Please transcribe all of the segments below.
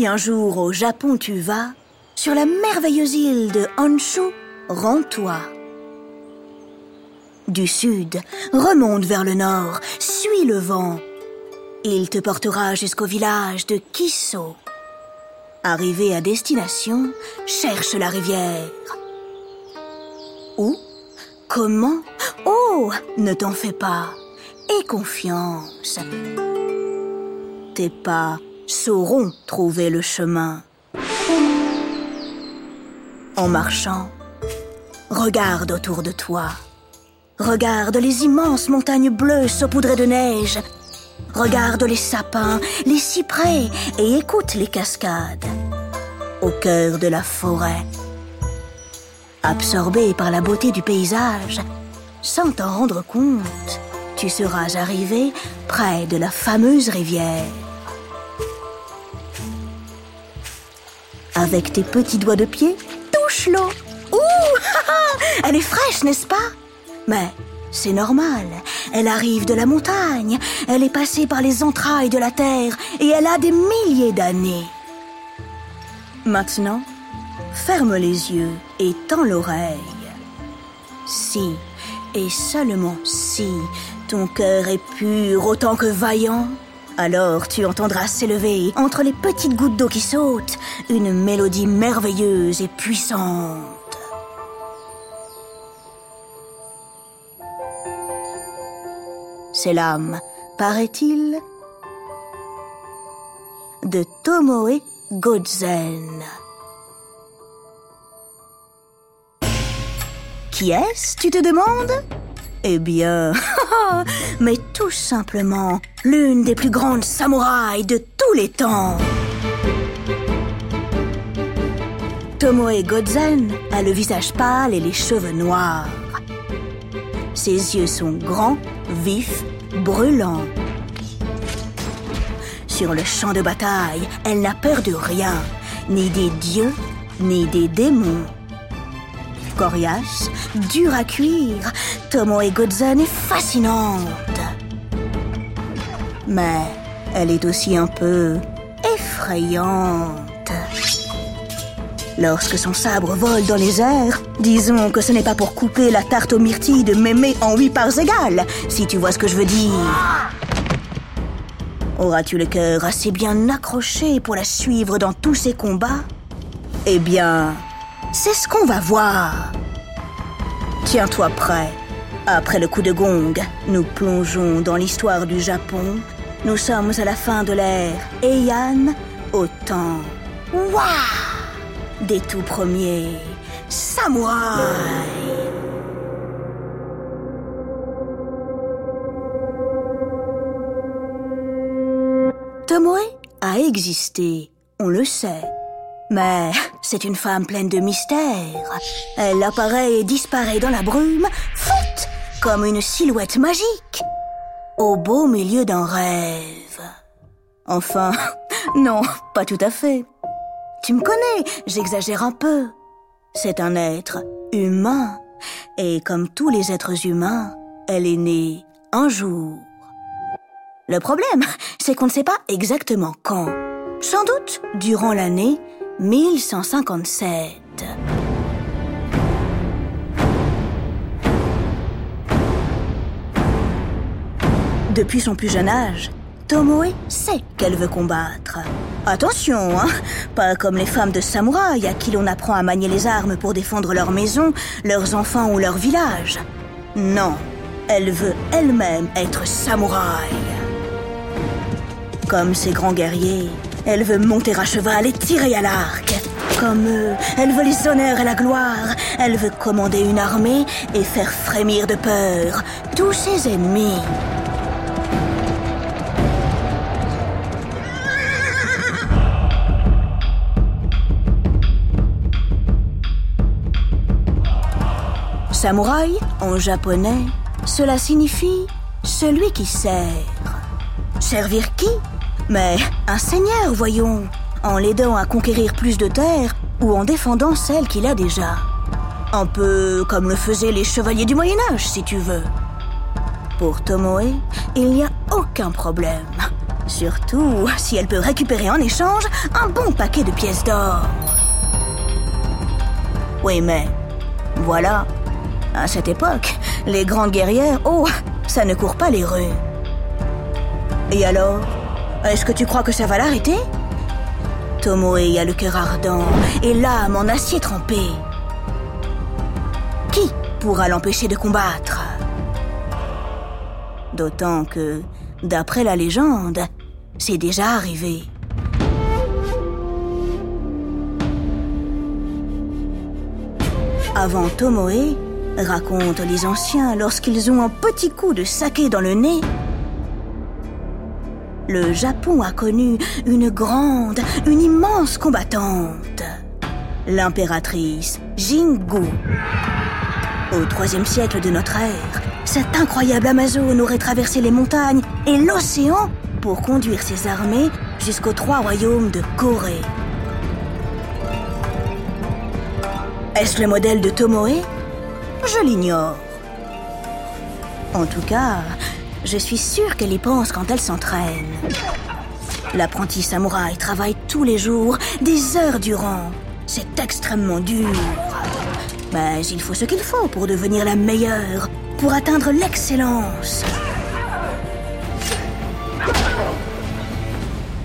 Si un jour au Japon tu vas, sur la merveilleuse île de Honshu, rends-toi. Du sud, remonte vers le nord, suis le vent. Il te portera jusqu'au village de Kiso. Arrivé à destination, cherche la rivière. Où Comment? Oh, ne t'en fais pas. Aie confiance. Tes pas sauront trouver le chemin. En marchant, regarde autour de toi. Regarde les immenses montagnes bleues saupoudrées de neige. Regarde les sapins, les cyprès et écoute les cascades. Au cœur de la forêt. Absorbé par la beauté du paysage, sans t'en rendre compte, tu seras arrivé près de la fameuse rivière. Avec tes petits doigts de pied, touche l'eau. Ouh Elle est fraîche, n'est-ce pas? Mais c'est normal. Elle arrive de la montagne. Elle est passée par les entrailles de la terre et elle a des milliers d'années. Maintenant, ferme les yeux et tends l'oreille. Si, et seulement si, ton cœur est pur autant que vaillant, alors tu entendras s'élever, entre les petites gouttes d'eau qui sautent, une mélodie merveilleuse et puissante. C'est l'âme, paraît-il, de Tomoe Godzen. Qui est-ce, tu te demandes? Eh bien, mais tout simplement l'une des plus grandes samouraïs de tous les temps. Tomoe Godzen a le visage pâle et les cheveux noirs. Ses yeux sont grands, vifs, brûlants. Sur le champ de bataille, elle n'a peur de rien, ni des dieux, ni des démons. Coriace, dure à cuire, Tomoe Godzen est fascinante. Mais elle est aussi un peu effrayante. Lorsque son sabre vole dans les airs, disons que ce n'est pas pour couper la tarte aux myrtilles de Mémé en huit parts égales, si tu vois ce que je veux dire. Auras-tu le cœur assez bien accroché pour la suivre dans tous ses combats? Eh bien, c'est ce qu'on va voir. Tiens-toi prêt. Après le coup de gong, nous plongeons dans l'histoire du Japon. Nous sommes à la fin de l'ère Heian, au temps. Waouh des tout premiers samouraïs. Tomoe a existé, on le sait. Mais c'est une femme pleine de mystères. Elle apparaît et disparaît dans la brume, foot, comme une silhouette magique, au beau milieu d'un rêve. Enfin, non, pas tout à fait. Tu me connais, j'exagère un peu. C'est un être humain. Et comme tous les êtres humains, elle est née un jour. Le problème, c'est qu'on ne sait pas exactement quand. Sans doute durant l'année 1157. Depuis son plus jeune âge, Tomoe sait qu'elle veut combattre. Attention, hein Pas comme les femmes de samouraï à qui l'on apprend à manier les armes pour défendre leur maison, leurs enfants ou leur village. Non, elle veut elle-même être samouraï. Comme ces grands guerriers, elle veut monter à cheval et tirer à l'arc. Comme eux, elle veut les honneurs et la gloire. Elle veut commander une armée et faire frémir de peur tous ses ennemis. Samouraï, en japonais, cela signifie celui qui sert. Servir qui? Mais un seigneur, voyons, en l'aidant à conquérir plus de terres ou en défendant celle qu'il a déjà. Un peu comme le faisaient les chevaliers du Moyen Âge, si tu veux. Pour Tomoe, il n'y a aucun problème. Surtout si elle peut récupérer en échange un bon paquet de pièces d'or. Oui, mais voilà. À cette époque, les grandes guerrières, oh, ça ne court pas les rues. Et alors Est-ce que tu crois que ça va l'arrêter? Tomoe a le cœur ardent et l'âme en acier trempé. Qui pourra l'empêcher de combattre? D'autant que, d'après la légende, c'est déjà arrivé. Avant Tomoe, racontent les anciens lorsqu'ils ont un petit coup de saké dans le nez, le Japon a connu une grande, une immense combattante, l'impératrice Jingu. Au troisième siècle de notre ère, cette incroyable Amazone aurait traversé les montagnes et l'océan pour conduire ses armées jusqu'aux trois royaumes de Corée. Est-ce le modèle de Tomoe? Je l'ignore. En tout cas, je suis sûre qu'elle y pense quand elle s'entraîne. L'apprenti samouraï travaille tous les jours, des heures durant. C'est extrêmement dur. Mais il faut ce qu'il faut pour devenir la meilleure, pour atteindre l'excellence.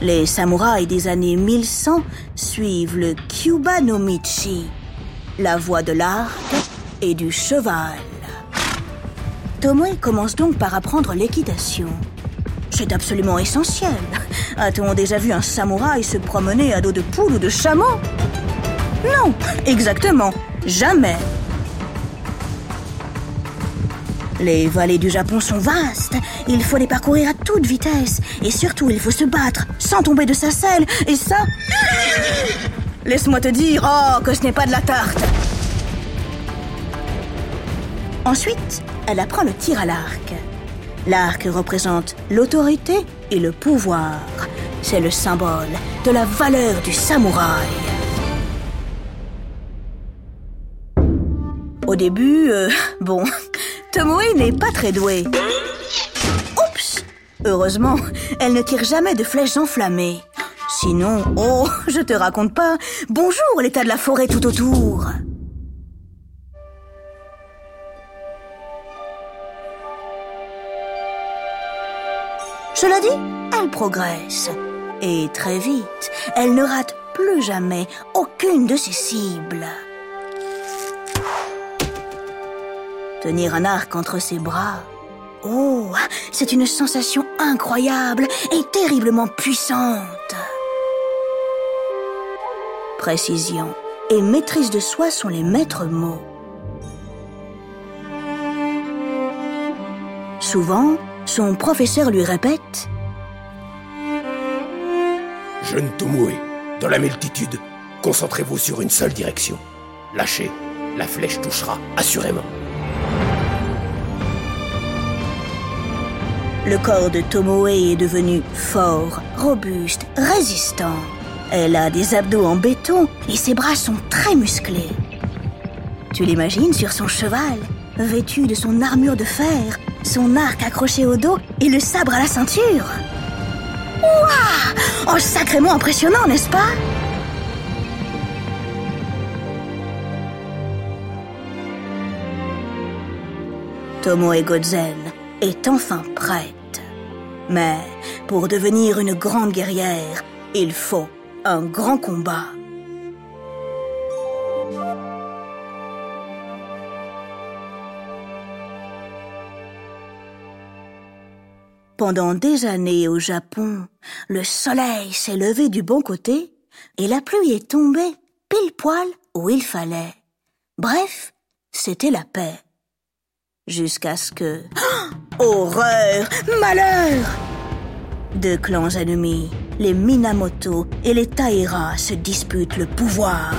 Les samouraïs des années 1100 suivent le Kyuba no Michi, la voie de l'arc et du cheval. Tomoe commence donc par apprendre l'équitation. C'est absolument essentiel. A-t-on déjà vu un samouraï se promener à dos de poule ou de chameau? Non, exactement, jamais. Les vallées du Japon sont vastes. Il faut les parcourir à toute vitesse. Et surtout, il faut se battre sans tomber de sa selle. Et ça... Laisse-moi te dire, oh, que ce n'est pas de la tarte. Ensuite, elle apprend le tir à l'arc. L'arc représente l'autorité et le pouvoir. C'est le symbole de la valeur du samouraï. Au début, euh, bon, Tomoe n'est pas très douée. Oups Heureusement, elle ne tire jamais de flèches enflammées. Sinon, oh, je te raconte pas. Bonjour l'état de la forêt tout autour. Cela dit, elle progresse. Et très vite, elle ne rate plus jamais aucune de ses cibles. Tenir un arc entre ses bras, oh, c'est une sensation incroyable et terriblement puissante. Précision et maîtrise de soi sont les maîtres mots. Souvent, son professeur lui répète Jeune Tomoe, dans la multitude, concentrez-vous sur une seule direction. Lâchez, la flèche touchera assurément. Le corps de Tomoe est devenu fort, robuste, résistant. Elle a des abdos en béton et ses bras sont très musclés. Tu l'imagines sur son cheval, vêtu de son armure de fer, son arc accroché au dos et le sabre à la ceinture. Ouah Oh, sacrément impressionnant, n'est-ce pas? Tomoe Gozen est enfin prête. Mais pour devenir une grande guerrière, il faut un grand combat. Pendant des années au Japon, le soleil s'est levé du bon côté et la pluie est tombée pile poil où il fallait. Bref, c'était la paix. Jusqu'à ce que... horreur Malheur Deux clans ennemis, les Minamoto et les Taira, se disputent le pouvoir.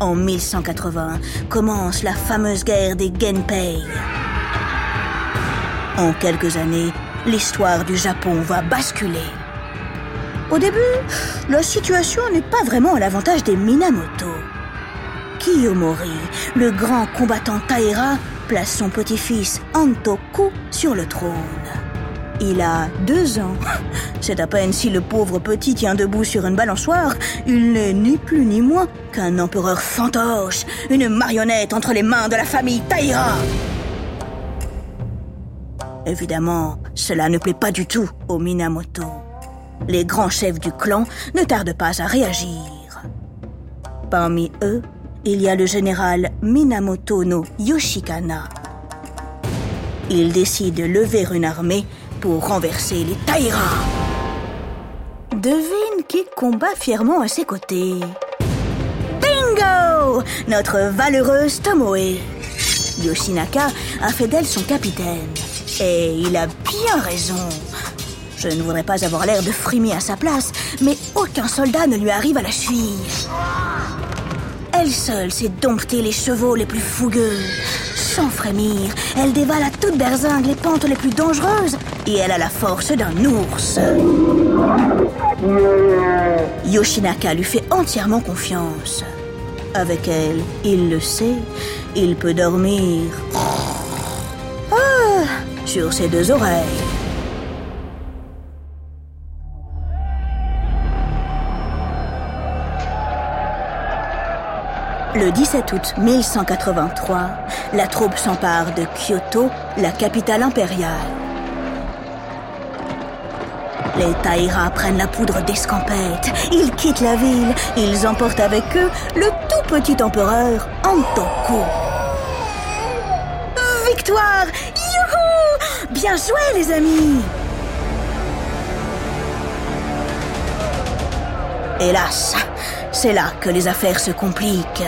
En 1180 commence la fameuse guerre des Genpei. En quelques années, l'histoire du Japon va basculer. Au début, la situation n'est pas vraiment à l'avantage des Minamoto. Kiyomori, le grand combattant Taira, place son petit-fils Antoku sur le trône. Il a deux ans. C'est à peine si le pauvre petit tient debout sur une balançoire. Il n'est ni plus ni moins qu'un empereur fantoche, une marionnette entre les mains de la famille Taïra. Évidemment, cela ne plaît pas du tout aux Minamoto. Les grands chefs du clan ne tardent pas à réagir. Parmi eux, il y a le général Minamoto no Yoshikana. Il décide de lever une armée pour renverser les Taira. Devine qui combat fièrement à ses côtés. Bingo Notre valeureuse Tomoe. Yoshinaka a fait d'elle son capitaine. Et il a bien raison. Je ne voudrais pas avoir l'air de frimer à sa place, mais aucun soldat ne lui arrive à la cheville. Elle seule sait dompter les chevaux les plus fougueux. Sans frémir, elle dévale à toute berzingue les pentes les plus dangereuses et elle a la force d'un ours. Yoshinaka lui fait entièrement confiance. Avec elle, il le sait, il peut dormir sur ses deux oreilles. Le 17 août 1183, la troupe s'empare de Kyoto, la capitale impériale. Les Taïra prennent la poudre d'escampette. Ils quittent la ville. Ils emportent avec eux le tout petit empereur Antoko. Victoire Bien joué, les amis Hélas, c'est là que les affaires se compliquent.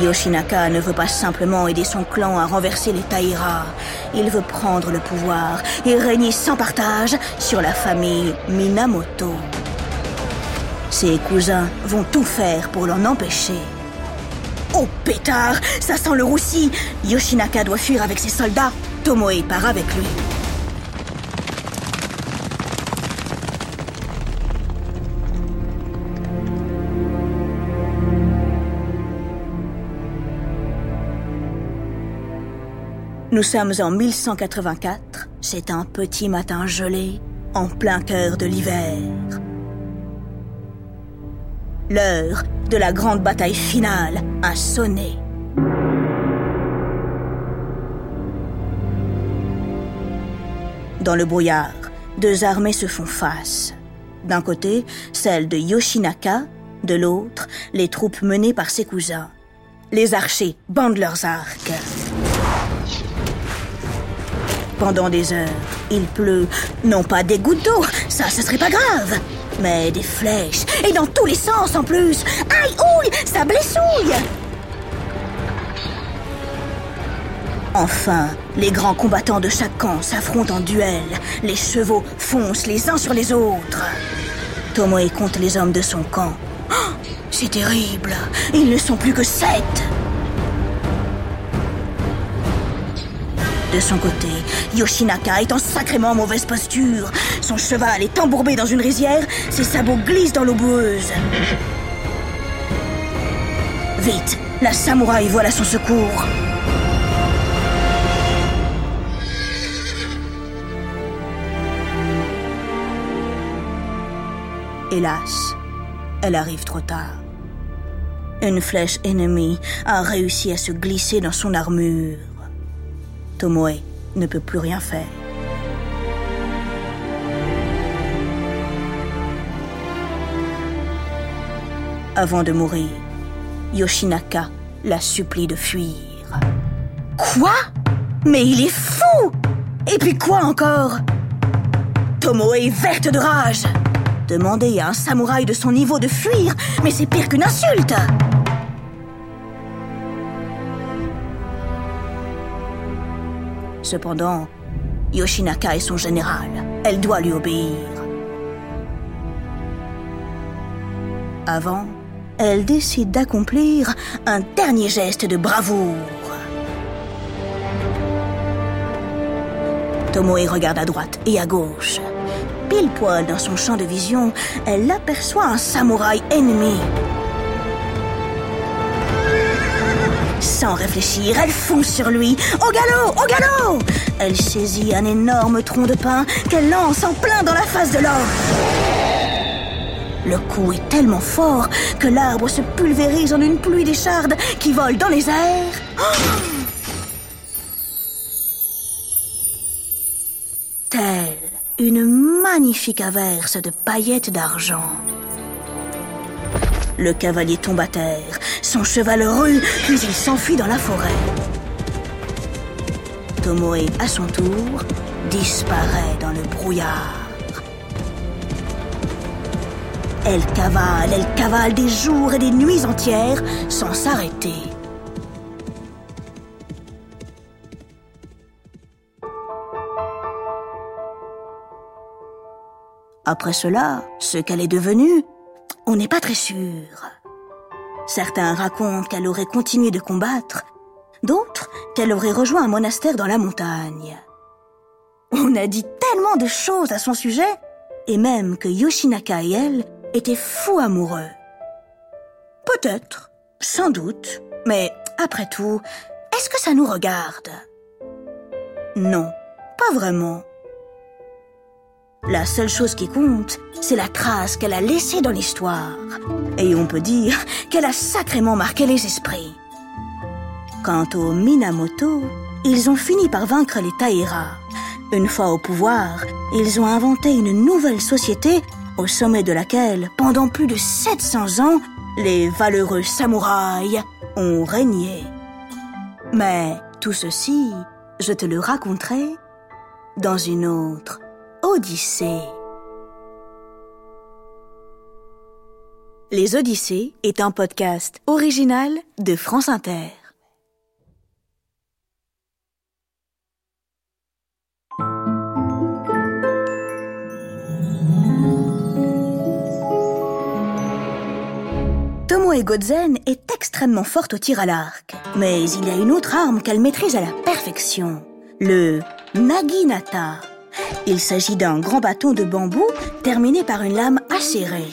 Yoshinaka ne veut pas simplement aider son clan à renverser les Taira. Il veut prendre le pouvoir et régner sans partage sur la famille Minamoto. Ses cousins vont tout faire pour l'en empêcher. Oh pétard Ça sent le roussi Yoshinaka doit fuir avec ses soldats. Tomoe part avec lui. Nous sommes en 1184. C'est un petit matin gelé, en plein cœur de l'hiver. L'heure de la grande bataille finale a sonné. Dans le brouillard, deux armées se font face. D'un côté, celle de Yoshinaka, de l'autre, les troupes menées par ses cousins. Les archers bandent leurs arcs. Pendant des heures, il pleut, non pas des gouttes d'eau, ça ce serait pas grave, mais des flèches, et dans tous les sens en plus. Aïe, ouille, ça blessouille Enfin, les grands combattants de chaque camp s'affrontent en duel. Les chevaux foncent les uns sur les autres. Tomoe compte les hommes de son camp. Oh, c'est terrible. Ils ne sont plus que sept. De son côté, Yoshinaka est en sacrément mauvaise posture. Son cheval est embourbé dans une rizière, ses sabots glissent dans l'eau boueuse. Vite, la samouraï voit à son secours. Hélas, elle arrive trop tard. Une flèche ennemie a réussi à se glisser dans son armure. Tomoe ne peut plus rien faire. Avant de mourir, Yoshinaka la supplie de fuir. Quoi? Mais il est fou Et puis quoi encore? Tomoe est verte de rage. Demander à un samouraï de son niveau de fuir, mais c'est pire qu'une insulte Cependant, Yoshinaka est son général. Elle doit lui obéir. Avant, elle décide d'accomplir un dernier geste de bravoure. Tomoe regarde à droite et à gauche. Pile poil dans son champ de vision, elle aperçoit un samouraï ennemi. Sans réfléchir, elle fonce sur lui. Au galop, au galop Elle saisit un énorme tronc de pin qu'elle lance en plein dans la face de l'homme. Le coup est tellement fort que l'arbre se pulvérise en une pluie d'échardes qui vole dans les airs. Telle une magnifique averse de paillettes d'argent. Le cavalier tombe à terre, son cheval rue, puis il s'enfuit dans la forêt. Tomoe, à son tour, disparaît dans le brouillard. Elle cavale, elle cavale des jours et des nuits entières sans s'arrêter. Après cela, ce qu'elle est devenue, on n'est pas très sûr. Certains racontent qu'elle aurait continué de combattre, d'autres qu'elle aurait rejoint un monastère dans la montagne. On a dit tellement de choses à son sujet, et même que Yoshinaka et elle étaient fous amoureux. Peut-être, sans doute, mais après tout, est-ce que ça nous regarde? Non, pas vraiment. La seule chose qui compte, c'est la trace qu'elle a laissée dans l'histoire. Et on peut dire qu'elle a sacrément marqué les esprits. Quant aux Minamoto, ils ont fini par vaincre les Taira. Une fois au pouvoir, ils ont inventé une nouvelle société au sommet de laquelle, pendant plus de 700 ans, les valeureux samouraïs ont régné. Mais tout ceci, je te le raconterai dans une autre Odyssée. Les Odyssées est un podcast original de France Inter. Tomoe Godzen est extrêmement forte au tir à l'arc, mais il y a une autre arme qu'elle maîtrise à la perfection, le Naginata. Il s'agit d'un grand bâton de bambou terminé par une lame acérée.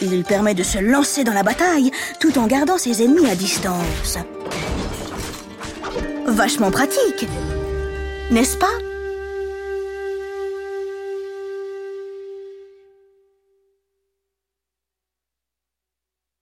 Il permet de se lancer dans la bataille tout en gardant ses ennemis à distance. Vachement pratique, n'est-ce pas?